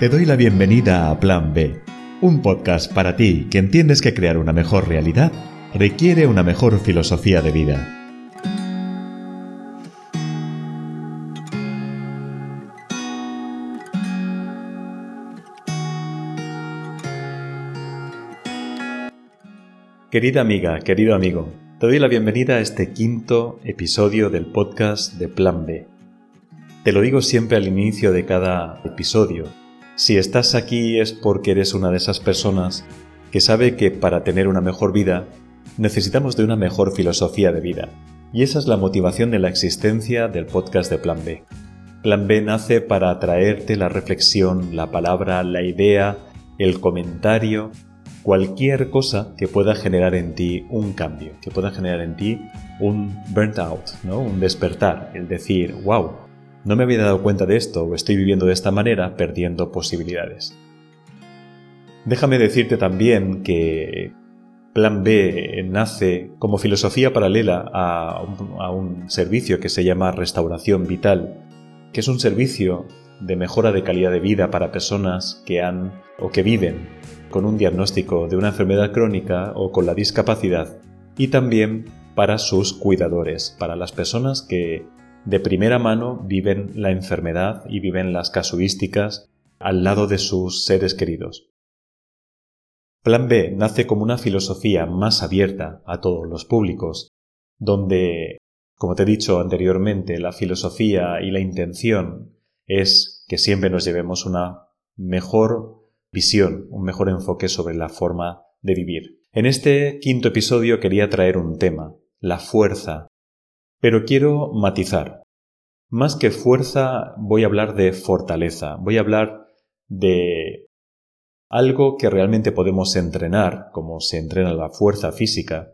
Te doy la bienvenida a Plan B, un podcast para ti que entiendes que crear una mejor realidad requiere una mejor filosofía de vida. Querida amiga, querido amigo, te doy la bienvenida a este quinto episodio del podcast de Plan B. Te lo digo siempre al inicio de cada episodio. Si estás aquí es porque eres una de esas personas que sabe que para tener una mejor vida necesitamos de una mejor filosofía de vida. Y esa es la motivación de la existencia del podcast de Plan B. Plan B nace para atraerte la reflexión, la palabra, la idea, el comentario cualquier cosa que pueda generar en ti un cambio, que pueda generar en ti un burnt out, ¿no? un despertar, el decir, wow, no me había dado cuenta de esto o estoy viviendo de esta manera perdiendo posibilidades. Déjame decirte también que Plan B nace como filosofía paralela a un, a un servicio que se llama Restauración Vital, que es un servicio de mejora de calidad de vida para personas que han o que viven con un diagnóstico de una enfermedad crónica o con la discapacidad y también para sus cuidadores, para las personas que de primera mano viven la enfermedad y viven las casuísticas al lado de sus seres queridos. Plan B nace como una filosofía más abierta a todos los públicos, donde, como te he dicho anteriormente, la filosofía y la intención es que siempre nos llevemos una mejor visión, un mejor enfoque sobre la forma de vivir. En este quinto episodio quería traer un tema, la fuerza, pero quiero matizar. Más que fuerza voy a hablar de fortaleza, voy a hablar de algo que realmente podemos entrenar, como se entrena la fuerza física,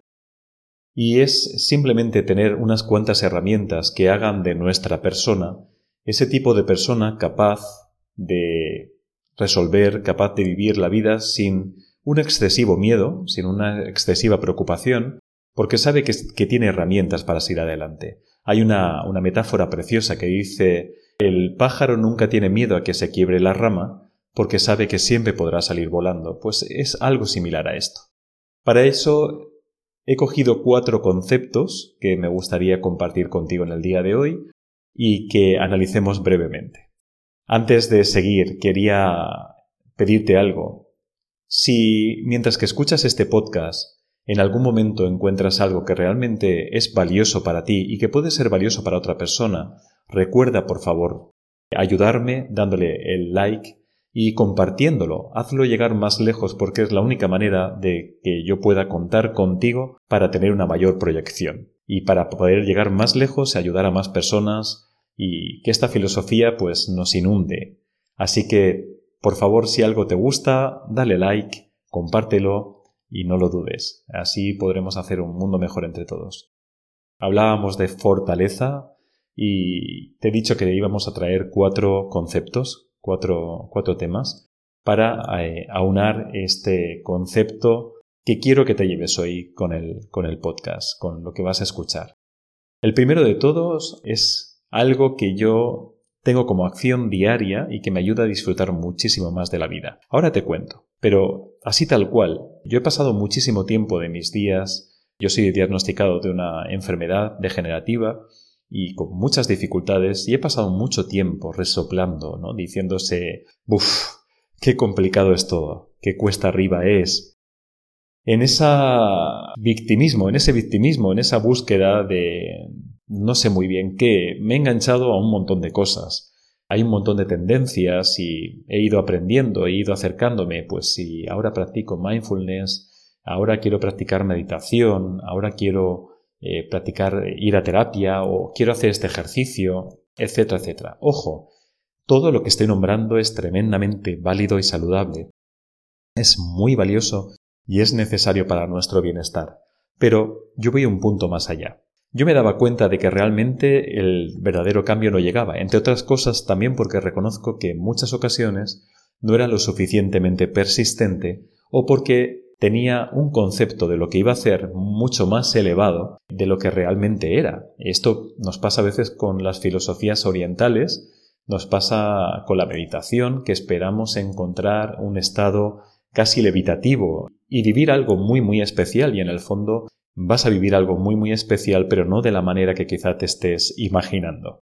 y es simplemente tener unas cuantas herramientas que hagan de nuestra persona ese tipo de persona capaz de resolver, capaz de vivir la vida sin un excesivo miedo, sin una excesiva preocupación, porque sabe que, tiene herramientas para seguir adelante. Hay una, una metáfora preciosa que dice el pájaro nunca tiene miedo a que se quiebre la rama, porque sabe que siempre podrá salir volando. Pues es algo similar a esto. Para eso he cogido cuatro conceptos que me gustaría compartir contigo en el día de hoy y que analicemos brevemente. Antes de seguir, quería pedirte algo. Si mientras que escuchas este podcast en algún momento encuentras algo que realmente es valioso para ti y que puede ser valioso para otra persona, recuerda por favor ayudarme dándole el like y compartiéndolo. Hazlo llegar más lejos porque es la única manera de que yo pueda contar contigo para tener una mayor proyección y para poder llegar más lejos y ayudar a más personas y que esta filosofía pues nos inunde. Así que, por favor, si algo te gusta, dale like, compártelo y no lo dudes. Así podremos hacer un mundo mejor entre todos. Hablábamos de fortaleza y te he dicho que íbamos a traer cuatro conceptos, cuatro, cuatro temas, para eh, aunar este concepto que quiero que te lleves hoy con el, con el podcast, con lo que vas a escuchar. El primero de todos es algo que yo tengo como acción diaria y que me ayuda a disfrutar muchísimo más de la vida. Ahora te cuento, pero así tal cual, yo he pasado muchísimo tiempo de mis días, yo soy diagnosticado de una enfermedad degenerativa y con muchas dificultades y he pasado mucho tiempo resoplando, ¿no? diciéndose, uff, qué complicado es todo, qué cuesta arriba es. En ese victimismo, en ese victimismo, en esa búsqueda de, no sé muy bien qué, me he enganchado a un montón de cosas. Hay un montón de tendencias y he ido aprendiendo, he ido acercándome, pues si ahora practico mindfulness, ahora quiero practicar meditación, ahora quiero eh, practicar ir a terapia o quiero hacer este ejercicio, etcétera, etcétera. Ojo, todo lo que estoy nombrando es tremendamente válido y saludable. Es muy valioso y es necesario para nuestro bienestar. Pero yo voy un punto más allá yo me daba cuenta de que realmente el verdadero cambio no llegaba, entre otras cosas también porque reconozco que en muchas ocasiones no era lo suficientemente persistente o porque tenía un concepto de lo que iba a hacer mucho más elevado de lo que realmente era. Esto nos pasa a veces con las filosofías orientales, Nos pasa con la meditación que esperamos encontrar un estado casi levitativo y vivir algo muy muy especial y en el fondo vas a vivir algo muy muy especial pero no de la manera que quizá te estés imaginando.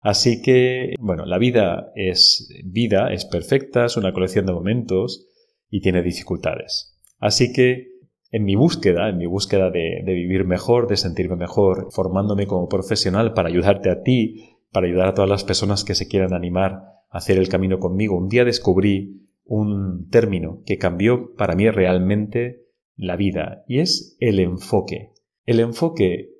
Así que, bueno, la vida es vida, es perfecta, es una colección de momentos y tiene dificultades. Así que, en mi búsqueda, en mi búsqueda de, de vivir mejor, de sentirme mejor, formándome como profesional para ayudarte a ti, para ayudar a todas las personas que se quieran animar a hacer el camino conmigo, un día descubrí un término que cambió para mí realmente la vida y es el enfoque. El enfoque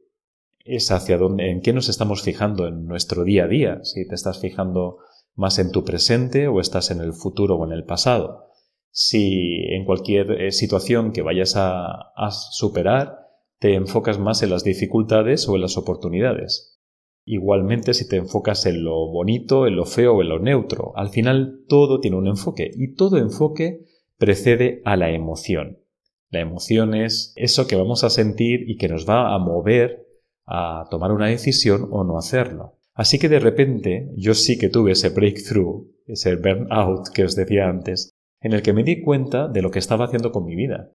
es hacia dónde, en qué nos estamos fijando en nuestro día a día, si te estás fijando más en tu presente o estás en el futuro o en el pasado. Si en cualquier eh, situación que vayas a, a superar te enfocas más en las dificultades o en las oportunidades. Igualmente si te enfocas en lo bonito, en lo feo o en lo neutro, al final todo tiene un enfoque y todo enfoque precede a la emoción. La emoción es eso que vamos a sentir y que nos va a mover a tomar una decisión o no hacerlo. Así que de repente yo sí que tuve ese breakthrough, ese burnout que os decía antes, en el que me di cuenta de lo que estaba haciendo con mi vida.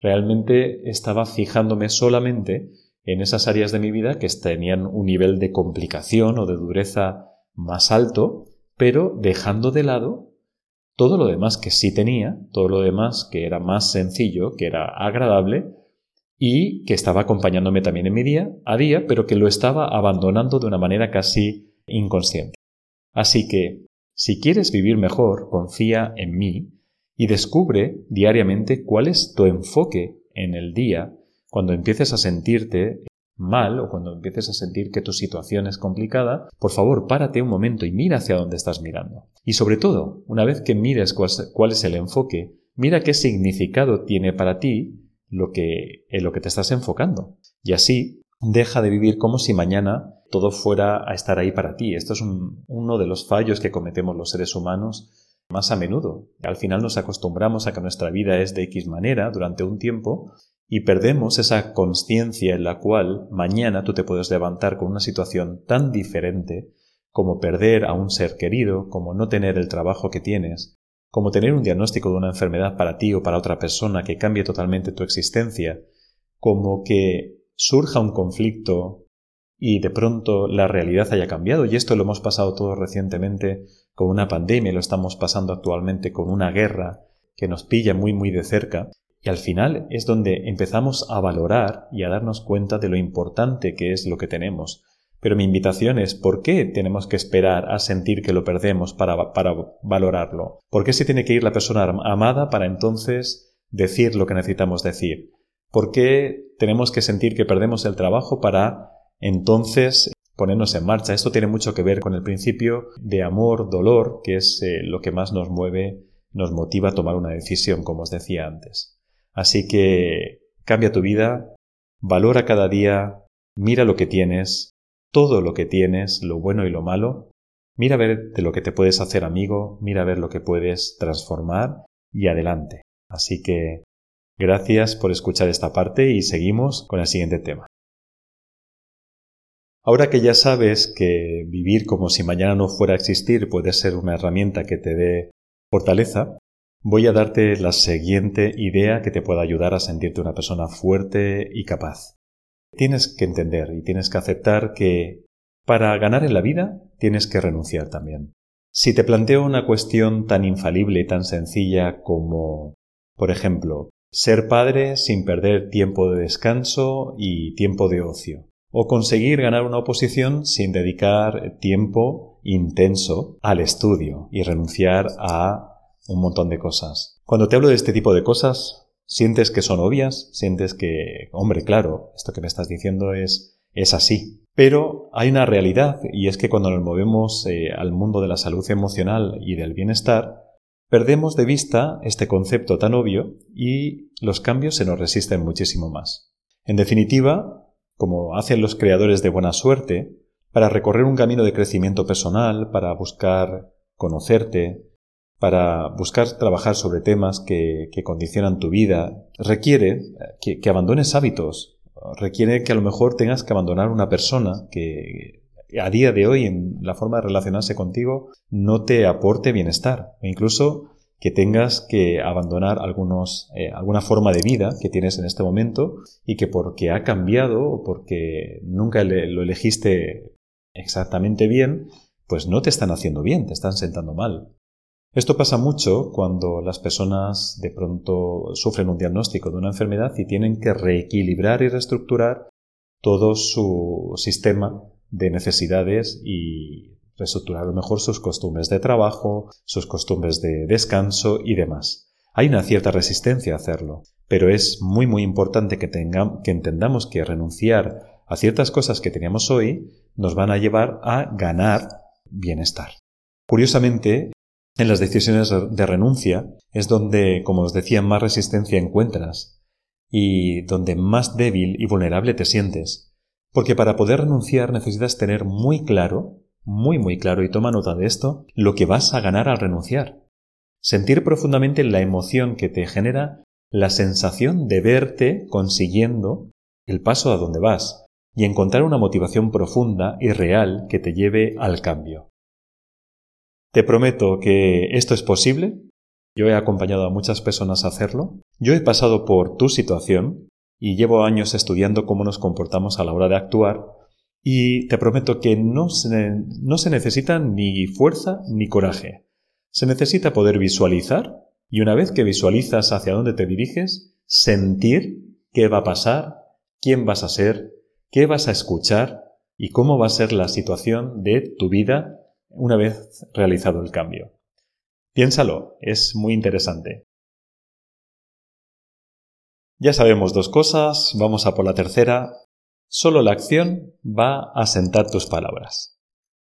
Realmente estaba fijándome solamente en esas áreas de mi vida que tenían un nivel de complicación o de dureza más alto, pero dejando de lado todo lo demás que sí tenía, todo lo demás que era más sencillo, que era agradable y que estaba acompañándome también en mi día a día, pero que lo estaba abandonando de una manera casi inconsciente. Así que, si quieres vivir mejor, confía en mí y descubre diariamente cuál es tu enfoque en el día cuando empieces a sentirte mal o cuando empieces a sentir que tu situación es complicada, por favor, párate un momento y mira hacia dónde estás mirando. Y sobre todo, una vez que mires cuál es el enfoque, mira qué significado tiene para ti lo que, en lo que te estás enfocando. Y así, deja de vivir como si mañana todo fuera a estar ahí para ti. Esto es uno de los fallos que cometemos los seres humanos más a menudo. Al final nos acostumbramos a que nuestra vida es de X manera durante un tiempo y perdemos esa conciencia en la cual mañana tú te puedes levantar con una situación tan diferente como perder a un ser querido, como no tener el trabajo que tienes, como tener un diagnóstico de una enfermedad para ti o para otra persona que cambie totalmente tu existencia, como que surja un conflicto y de pronto la realidad haya cambiado, y esto lo hemos pasado todos recientemente con una pandemia, lo estamos pasando actualmente con una guerra que nos pilla muy muy de cerca, y al final es donde empezamos a valorar y a darnos cuenta de lo importante que es lo que tenemos. Pero mi invitación es ¿por qué tenemos que esperar a sentir que lo perdemos para, para valorarlo? ¿Por qué se tiene que ir la persona amada para entonces decir lo que necesitamos decir? ¿Por qué tenemos que sentir que perdemos el trabajo para entonces ponernos en marcha? Esto tiene mucho que ver con el principio de amor, dolor, que es eh, lo que más nos mueve, nos motiva a tomar una decisión, como os decía antes. Así que cambia tu vida, valora cada día, mira lo que tienes, todo lo que tienes, lo bueno y lo malo, mira a ver de lo que te puedes hacer amigo, mira a ver lo que puedes transformar y adelante. Así que gracias por escuchar esta parte y seguimos con el siguiente tema. Ahora que ya sabes que vivir como si mañana no fuera a existir puede ser una herramienta que te dé fortaleza, voy a darte la siguiente idea que te pueda ayudar a sentirte una persona fuerte y capaz. Tienes que entender y tienes que aceptar que para ganar en la vida tienes que renunciar también. Si te planteo una cuestión tan infalible y tan sencilla como, por ejemplo, ser padre sin perder tiempo de descanso y tiempo de ocio, o conseguir ganar una oposición sin dedicar tiempo intenso al estudio y renunciar a un montón de cosas. Cuando te hablo de este tipo de cosas, sientes que son obvias, sientes que, hombre, claro, esto que me estás diciendo es, es así. Pero hay una realidad y es que cuando nos movemos eh, al mundo de la salud emocional y del bienestar, perdemos de vista este concepto tan obvio y los cambios se nos resisten muchísimo más. En definitiva, como hacen los creadores de buena suerte, para recorrer un camino de crecimiento personal, para buscar conocerte, para buscar trabajar sobre temas que, condicionan tu vida, requiere que, abandones hábitos, requiere que a lo mejor tengas que abandonar una persona que a día de hoy en la forma de relacionarse contigo no te aporte bienestar o incluso que tengas que abandonar algunos, eh, alguna forma de vida que tienes en este momento y que porque ha cambiado o porque nunca lo elegiste exactamente bien, pues no te están haciendo bien, te están sentando mal. Esto pasa mucho cuando las personas de pronto sufren un diagnóstico de una enfermedad y tienen que reequilibrar y reestructurar todo su sistema de necesidades y reestructurar a lo mejor sus costumbres de trabajo, sus costumbres de descanso y demás. Hay una cierta resistencia a hacerlo, pero es muy muy importante que, que entendamos que renunciar a ciertas cosas que teníamos hoy nos van a llevar a ganar bienestar. Curiosamente, en las decisiones de renuncia es donde, como os decía, más resistencia encuentras y donde más débil y vulnerable te sientes. Porque para poder renunciar necesitas tener muy claro, muy muy claro, y toma nota de esto, lo que vas a ganar al renunciar. Sentir profundamente la emoción que te genera la sensación de verte consiguiendo el paso a donde vas y encontrar una motivación profunda y real que te lleve al cambio. Te prometo que esto es posible. Yo he acompañado a muchas personas a hacerlo. Yo he pasado por tu situación y llevo años estudiando cómo nos comportamos a la hora de actuar y te prometo que no se, no se necesita ni fuerza ni coraje. Se necesita poder visualizar y una vez que visualizas hacia dónde te diriges, sentir qué va a pasar, quién vas a ser, qué vas a escuchar y cómo va a ser la situación de tu vida una vez realizado el cambio. Piénsalo, es muy interesante. Ya sabemos dos cosas, vamos a por la tercera. Solo la acción va a sentar tus palabras.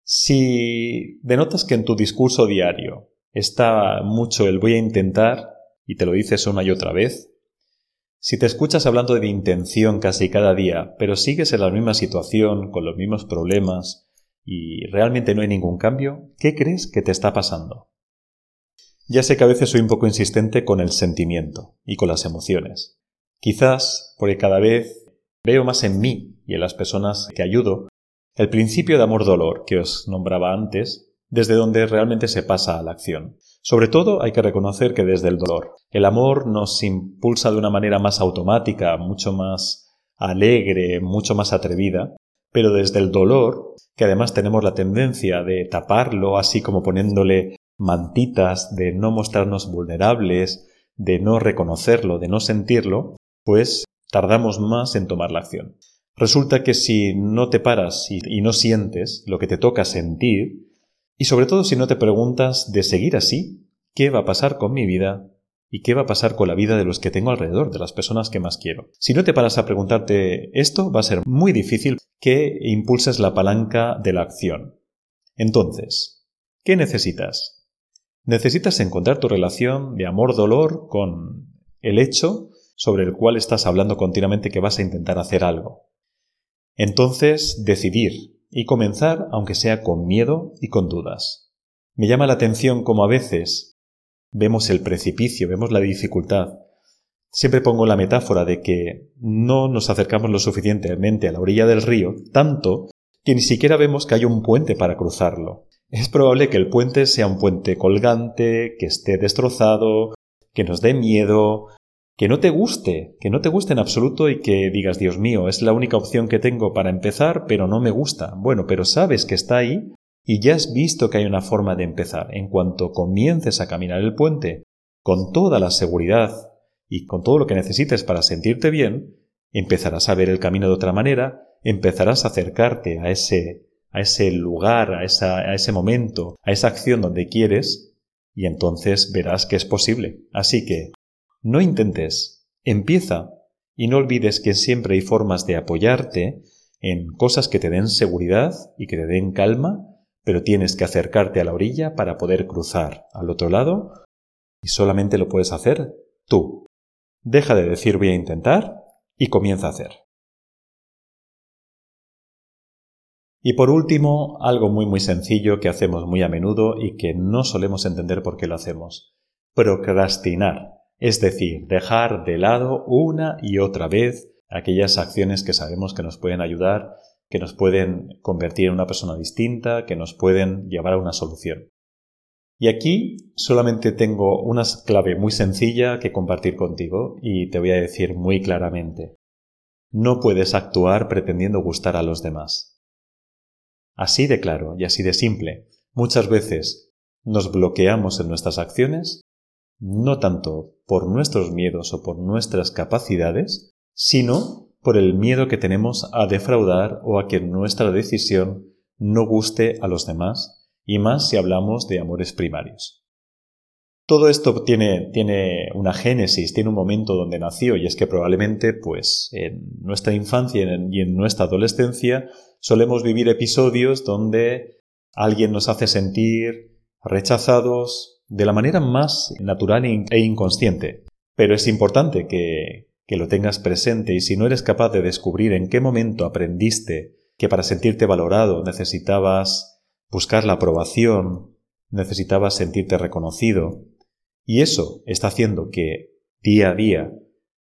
Si denotas que en tu discurso diario está mucho el voy a intentar y te lo dices una y otra vez, si te escuchas hablando de intención casi cada día, pero sigues en la misma situación, con los mismos problemas, y realmente no hay ningún cambio, ¿qué crees que te está pasando? Ya sé que a veces soy un poco insistente con el sentimiento y con las emociones. Quizás porque cada vez veo más en mí y en las personas que ayudo el principio de amor-dolor que os nombraba antes, desde donde realmente se pasa a la acción. Sobre todo hay que reconocer que desde el dolor. El amor nos impulsa de una manera más automática, mucho más alegre, mucho más atrevida, pero desde el dolor, que además tenemos la tendencia de taparlo, así como poniéndole mantitas, de no mostrarnos vulnerables, de no reconocerlo, de no sentirlo, pues tardamos más en tomar la acción. Resulta que si no te paras y, no sientes lo que te toca sentir, y sobre todo si no te preguntas de seguir así, ¿qué va a pasar con mi vida? ¿Y qué va a pasar con la vida de los que tengo alrededor, de las personas que más quiero? Si no te paras a preguntarte esto, va a ser muy difícil que impulses la palanca de la acción. Entonces, ¿qué necesitas? Necesitas encontrar tu relación de amor-dolor con el hecho sobre el cual estás hablando continuamente que vas a intentar hacer algo. Entonces, decidir y comenzar aunque sea con miedo y con dudas. Me llama la atención como a veces vemos el precipicio, vemos la dificultad. Siempre pongo la metáfora de que no nos acercamos lo suficientemente a la orilla del río, tanto que ni siquiera vemos que hay un puente para cruzarlo. Es probable que el puente sea un puente colgante, que esté destrozado, que nos dé miedo, que no te guste, que no te guste en absoluto y que digas, Dios mío, es la única opción que tengo para empezar, pero no me gusta. Bueno, pero sabes que está ahí y ya has visto que hay una forma de empezar. En cuanto comiences a caminar el puente con toda la seguridad y con todo lo que necesites para sentirte bien, empezarás a ver el camino de otra manera, empezarás a acercarte a ese, a ese lugar, a, a ese momento, a esa acción donde quieres, y entonces verás que es posible. Así que, no intentes, empieza, y no olvides que siempre hay formas de apoyarte en cosas que te den seguridad y que te den calma pero tienes que acercarte a la orilla para poder cruzar al otro lado y solamente lo puedes hacer tú. Deja de decir voy a intentar y comienza a hacer. Y por último, algo muy muy sencillo que hacemos muy a menudo y que no solemos entender por qué lo hacemos. Procrastinar, es decir, dejar de lado una y otra vez aquellas acciones que sabemos que nos pueden ayudar que nos pueden convertir en una persona distinta, que nos pueden llevar a una solución. Y aquí solamente tengo una clave muy sencilla que compartir contigo y te voy a decir muy claramente. No puedes actuar pretendiendo gustar a los demás. Así de claro y así de simple. Muchas veces nos bloqueamos en nuestras acciones, no tanto por nuestros miedos o por nuestras capacidades, sino por el miedo que tenemos a defraudar o a que nuestra decisión no guste a los demás y más si hablamos de amores primarios. Todo esto tiene, tiene una génesis, tiene un momento donde nació y es que probablemente pues en nuestra infancia y en nuestra adolescencia solemos vivir episodios donde alguien nos hace sentir rechazados de la manera más natural e inconsciente. Pero es importante que, que lo tengas presente y si no eres capaz de descubrir en qué momento aprendiste que para sentirte valorado necesitabas buscar la aprobación, necesitabas sentirte reconocido, y eso está haciendo que día a día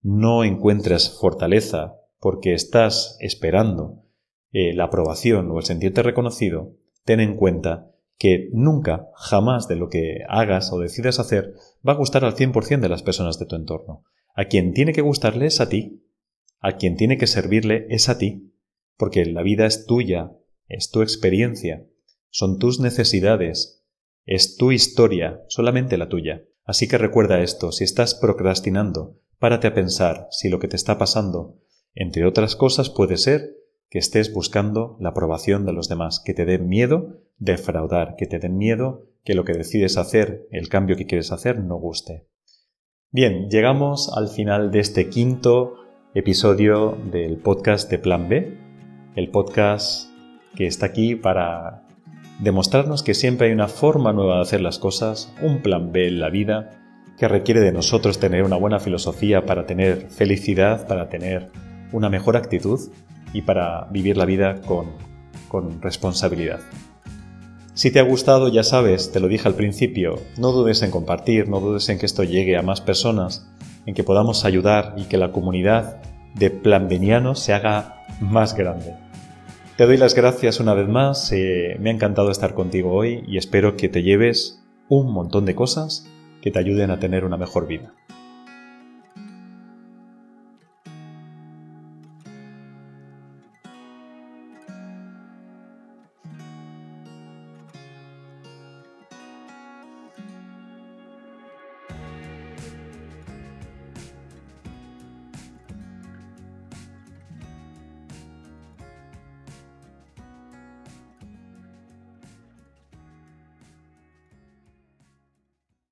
no encuentres fortaleza porque estás esperando eh, la aprobación o el sentirte reconocido, ten en cuenta que nunca, jamás de lo que hagas o decidas hacer va a gustar al 100% de las personas de tu entorno. A quien tiene que gustarle es a ti. A quien tiene que servirle es a ti. Porque la vida es tuya, es tu experiencia, son tus necesidades, es tu historia, solamente la tuya. Así que recuerda esto, si estás procrastinando, párate a pensar si lo que te está pasando, entre otras cosas, puede ser que estés buscando la aprobación de los demás, que te den miedo defraudar, que te den miedo que lo que decides hacer, el cambio que quieres hacer, no guste. Bien, llegamos al final de este quinto episodio del podcast de Plan B, el podcast que está aquí para demostrarnos que siempre hay una forma nueva de hacer las cosas, un plan B en la vida, que requiere de nosotros tener una buena filosofía para tener felicidad, para tener una mejor actitud y para vivir la vida con, con responsabilidad. Si te ha gustado, ya sabes, te lo dije al principio, no dudes en compartir, no dudes en que esto llegue a más personas, en que podamos ayudar y que la comunidad de planbenianos se haga más grande. Te doy las gracias una vez más, eh, me ha encantado estar contigo hoy y espero que te lleves un montón de cosas que te ayuden a tener una mejor vida.